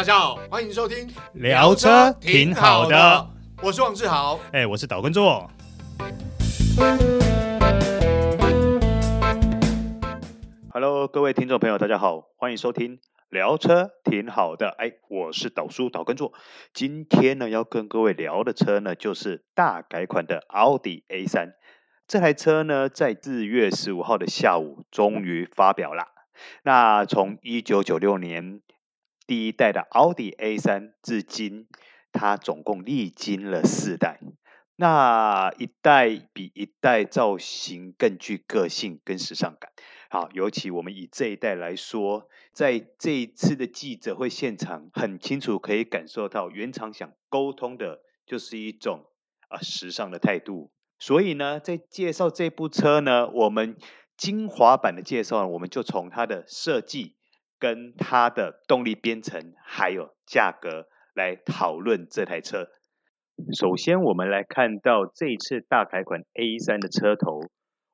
大家好，欢迎收听聊车挺好的，我是王志豪，哎，我是岛根座。Hello，各位听众朋友，大家好，欢迎收听聊车挺好的，哎，我是导叔岛根座。今天呢，要跟各位聊的车呢，就是大改款的奥迪 A 三。这台车呢，在四月十五号的下午，终于发表了。那从一九九六年。第一代的奥迪 A3，至今它总共历经了四代，那一代比一代造型更具个性跟时尚感。好，尤其我们以这一代来说，在这一次的记者会现场，很清楚可以感受到原厂想沟通的就是一种啊时尚的态度。所以呢，在介绍这部车呢，我们精华版的介绍，我们就从它的设计。跟它的动力编程还有价格来讨论这台车。首先，我们来看到这一次大改款 A3 的车头，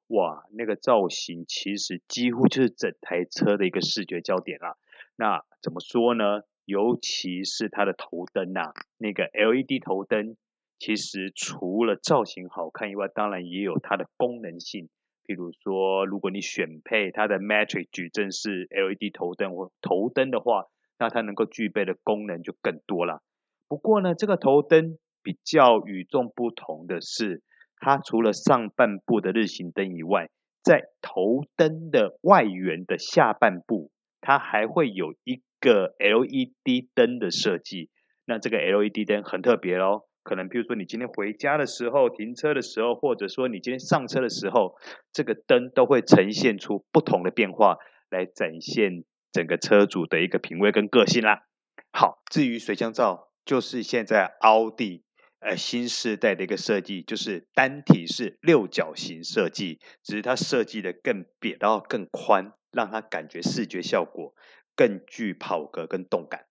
哇，那个造型其实几乎就是整台车的一个视觉焦点啊。那怎么说呢？尤其是它的头灯呐、那个 LED 头灯，其实除了造型好看以外，当然也有它的功能性。譬如说，如果你选配它的 Matrix 矩阵式 LED 头灯或头灯的话，那它能够具备的功能就更多了。不过呢，这个头灯比较与众不同的是，它除了上半部的日行灯以外，在头灯的外缘的下半部，它还会有一个 LED 灯的设计。那这个 LED 灯很特别哦。可能，比如说你今天回家的时候，停车的时候，或者说你今天上车的时候，这个灯都会呈现出不同的变化，来展现整个车主的一个品味跟个性啦。好，至于水箱罩，就是现在奥迪呃新世代的一个设计，就是单体式六角形设计，只是它设计的更扁，然后更宽，让它感觉视觉效果更具跑格跟动感。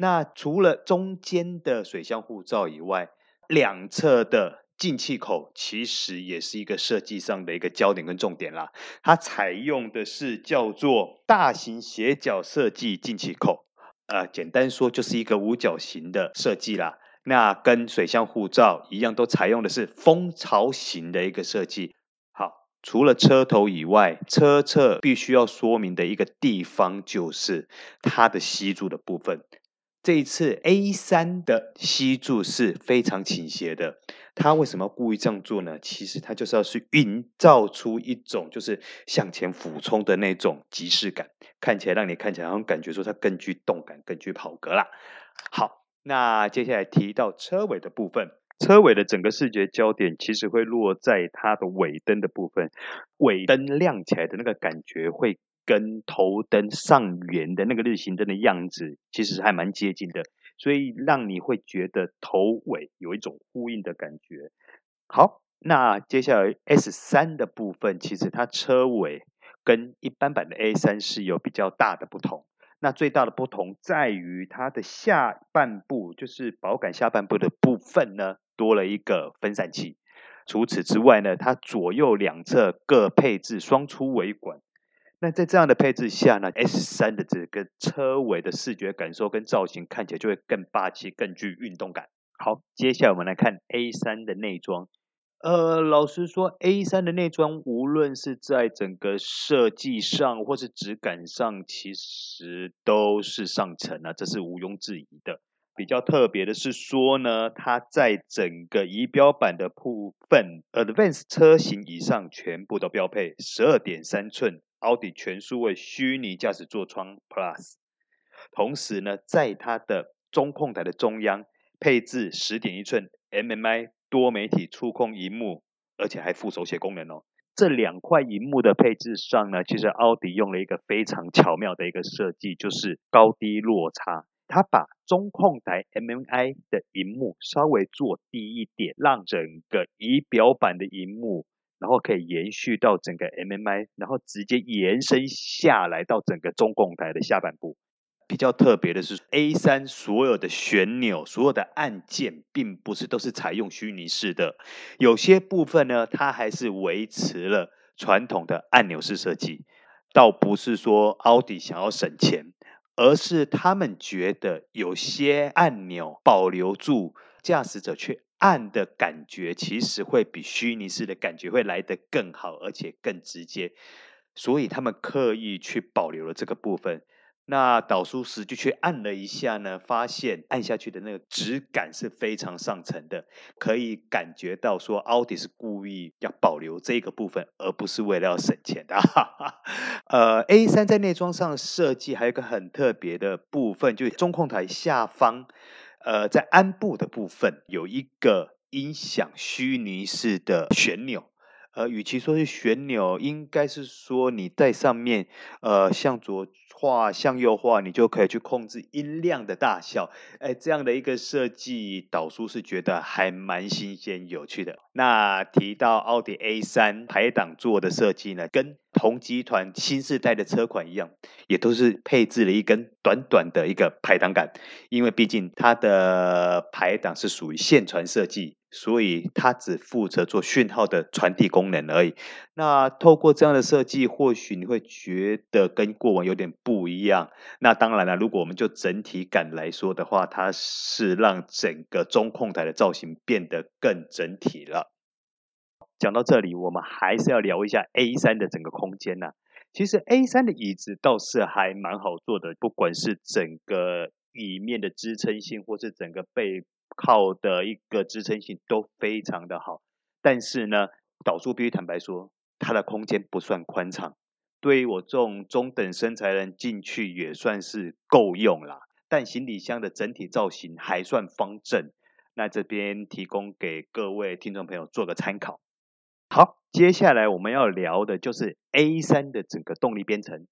那除了中间的水箱护罩以外，两侧的进气口其实也是一个设计上的一个焦点跟重点啦。它采用的是叫做大型斜角设计进气口，呃，简单说就是一个五角形的设计啦。那跟水箱护罩一样，都采用的是蜂巢型的一个设计。好，除了车头以外，车侧必须要说明的一个地方就是它的吸柱的部分。这一次 A3 的吸柱是非常倾斜的，它为什么要故意这样做呢？其实它就是要去营造出一种就是向前俯冲的那种即视感，看起来让你看起来好像感觉说它更具动感、更具跑格啦。好，那接下来提到车尾的部分，车尾的整个视觉焦点其实会落在它的尾灯的部分，尾灯亮起来的那个感觉会。跟头灯上缘的那个日行灯的样子，其实还蛮接近的，所以让你会觉得头尾有一种呼应的感觉。好，那接下来 S3 的部分，其实它车尾跟一般版的 A3 是有比较大的不同。那最大的不同在于它的下半部，就是保杆下半部的部分呢，多了一个分散器。除此之外呢，它左右两侧各配置双出尾管。那在这样的配置下呢，S3 的这个车尾的视觉感受跟造型看起来就会更霸气、更具运动感。好，接下来我们来看 A3 的内装。呃，老实说，A3 的内装无论是在整个设计上或是质感上，其实都是上乘啊，这是毋庸置疑的。比较特别的是说呢，它在整个仪表板的部分，Advance 车型以上全部都标配十二点三寸。奥迪全数位虚拟驾驶座舱 Plus，同时呢，在它的中控台的中央配置十点一寸 MMI 多媒体触控荧幕，而且还附手写功能哦。这两块荧幕的配置上呢，其实奥迪用了一个非常巧妙的一个设计，就是高低落差。它把中控台 MMI 的荧幕稍微做低一点，让整个仪表板的荧幕。然后可以延续到整个 MMI，然后直接延伸下来到整个中控台的下半部。比较特别的是，A3 所有的旋钮、所有的按键，并不是都是采用虚拟式的，有些部分呢，它还是维持了传统的按钮式设计。倒不是说奥迪想要省钱，而是他们觉得有些按钮保留住驾驶者却按的感觉，其实会比虚拟式的感觉会来得更好，而且更直接，所以他们刻意去保留了这个部分。那导叔实际去按了一下呢，发现按下去的那个质感是非常上乘的，可以感觉到说奥迪是故意要保留这个部分，而不是为了要省钱的。呃，A3 在内装上设计还有一个很特别的部分，就是中控台下方，呃，在安部的部分有一个音响虚拟式的旋钮。呃，与其说是旋钮，应该是说你在上面，呃，向左画、向右画，你就可以去控制音量的大小。哎，这样的一个设计，导叔是觉得还蛮新鲜、有趣的。那提到奥迪 A3 排档座的设计呢，跟同集团新世代的车款一样，也都是配置了一根短短的一个排档杆，因为毕竟它的排档是属于线传设计。所以它只负责做讯号的传递功能而已。那透过这样的设计，或许你会觉得跟过往有点不一样。那当然了，如果我们就整体感来说的话，它是让整个中控台的造型变得更整体了。讲到这里，我们还是要聊一下 A3 的整个空间呐。其实 A3 的椅子倒是还蛮好坐的，不管是整个椅面的支撑性，或是整个背。靠的一个支撑性都非常的好，但是呢，导数必须坦白说，它的空间不算宽敞，对于我这种中等身材人进去也算是够用啦。但行李箱的整体造型还算方正，那这边提供给各位听众朋友做个参考。好，接下来我们要聊的就是 A3 的整个动力编程，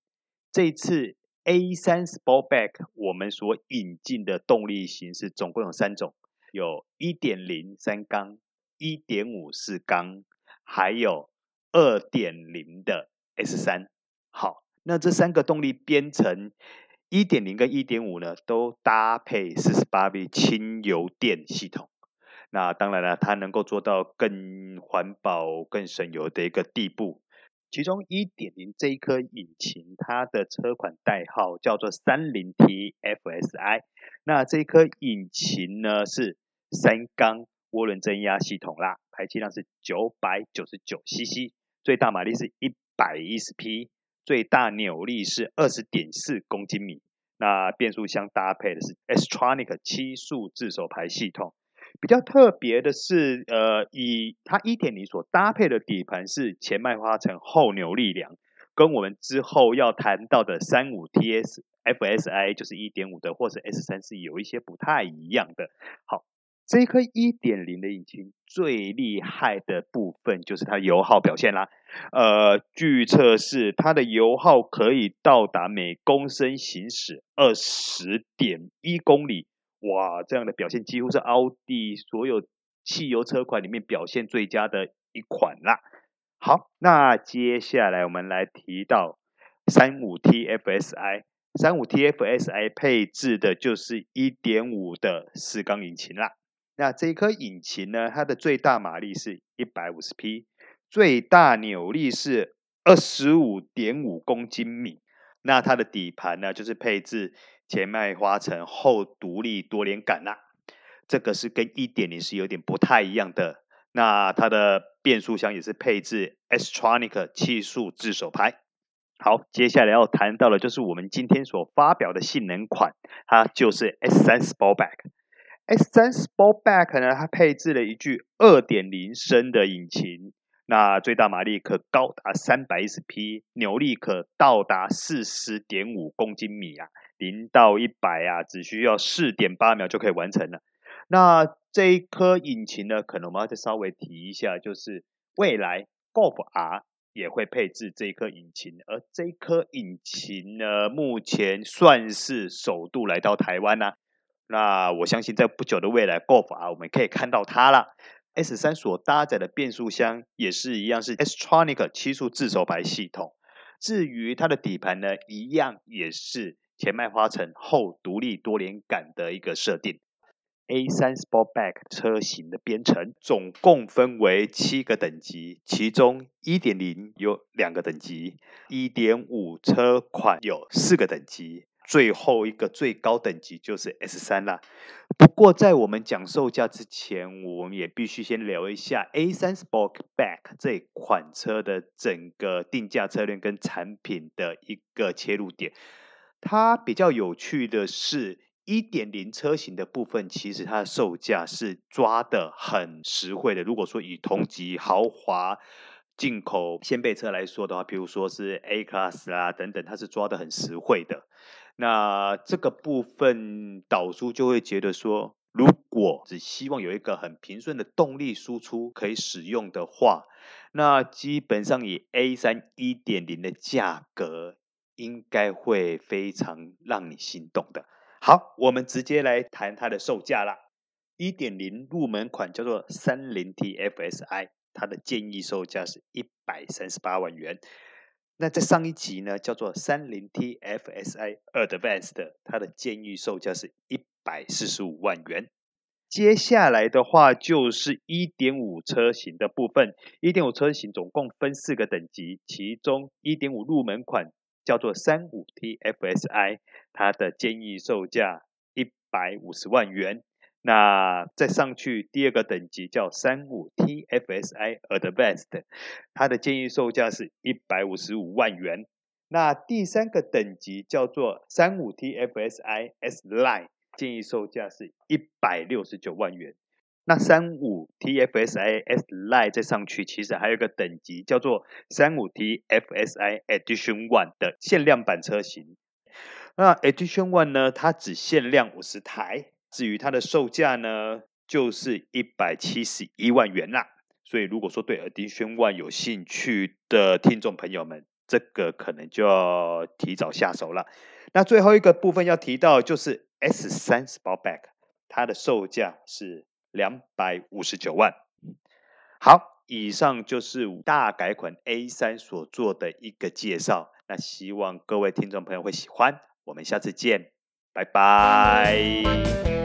这次 A3 Sportback 我们所引进的动力形式总共有三种。有1.0三缸、1.5四缸，还有2.0的 S3。好，那这三个动力编程1.0跟1.5呢，都搭配 48V 轻油电系统。那当然了，它能够做到更环保、更省油的一个地步。其中1.0这一颗引擎，它的车款代号叫做 30T FSI。那这一颗引擎呢是三缸涡轮增压系统啦，排气量是九百九十九 CC，最大马力是一百一十匹，最大扭力是二十点四公斤米。那变速箱搭配的是 S-Tronic 七速自手排系统。比较特别的是，呃，以它一点零所搭配的底盘是前麦花臣后扭力梁，跟我们之后要谈到的三五 TS FSI 就是一点五的，或是 S 三是有一些不太一样的。好。这一颗1.0的引擎最厉害的部分就是它油耗表现啦。呃，据测试，它的油耗可以到达每公升行驶二十点一公里。哇，这样的表现几乎是奥迪所有汽油车款里面表现最佳的一款啦。好，那接下来我们来提到 35TFSI。35TFSI 配置的就是1.5的四缸引擎啦。那这一颗引擎呢，它的最大马力是一百五十匹，最大扭力是二十五点五公斤米。那它的底盘呢，就是配置前麦花臣后独立多连杆啦。这个是跟一点零是有点不太一样的。那它的变速箱也是配置 Astronic 七速自手排。好，接下来要谈到的就是我们今天所发表的性能款，它就是 S3 Sportback。S3 Sportback 呢，它配置了一具2.0升的引擎，那最大马力可高达310匹，扭力可到达40.5公斤米啊，零到一百啊，只需要4.8秒就可以完成了。那这一颗引擎呢，可能我们要再稍微提一下，就是未来 Golf R 也会配置这一颗引擎，而这一颗引擎呢，目前算是首度来到台湾呐、那我相信在不久的未来，Golf R 我们可以看到它了。S3 所搭载的变速箱也是一样，是 S-Tronic 七速自手排系统。至于它的底盘呢，一样也是前麦花臣后独立多连杆的一个设定。A3 Sportback 车型的编程总共分为七个等级，其中一点零有两个等级一点五车款有四个等级。最后一个最高等级就是 S 三啦。不过在我们讲售价之前，我们也必须先聊一下 A 三 Sportback 这款车的整个定价策略跟产品的一个切入点。它比较有趣的是，一点零车型的部分，其实它的售价是抓得很实惠的。如果说以同级豪华进口掀背车来说的话，比如说是 A Class 啊等等，它是抓得很实惠的。那这个部分导出就会觉得说，如果只希望有一个很平顺的动力输出可以使用的话，那基本上以 A 三一点零的价格，应该会非常让你心动的。好，我们直接来谈它的售价啦。一点零入门款叫做三零 T FSI，它的建议售价是一百三十八万元。那在上一集呢，叫做三零 T FSI Advanced，它的建议售价是一百四十五万元。接下来的话就是一点五车型的部分，一点五车型总共分四个等级，其中一点五入门款叫做三五 T FSI，它的建议售价一百五十万元。那再上去第二个等级叫三五 TFSI Advanced，它的建议售价是一百五十五万元。那第三个等级叫做三五 TFSI S Line，建议售价是一百六十九万元。那三五 TFSI S Line 再上去，其实还有一个等级叫做三五 TFSI Edition One 的限量版车型。那 Edition One 呢，它只限量五十台。至于它的售价呢，就是一百七十一万元啦。所以如果说对 Edition One 有兴趣的听众朋友们，这个可能就要提早下手了。那最后一个部分要提到就是 S 三 Sportback，它的售价是两百五十九万。好，以上就是大改款 A 三所做的一个介绍。那希望各位听众朋友会喜欢。我们下次见，拜拜。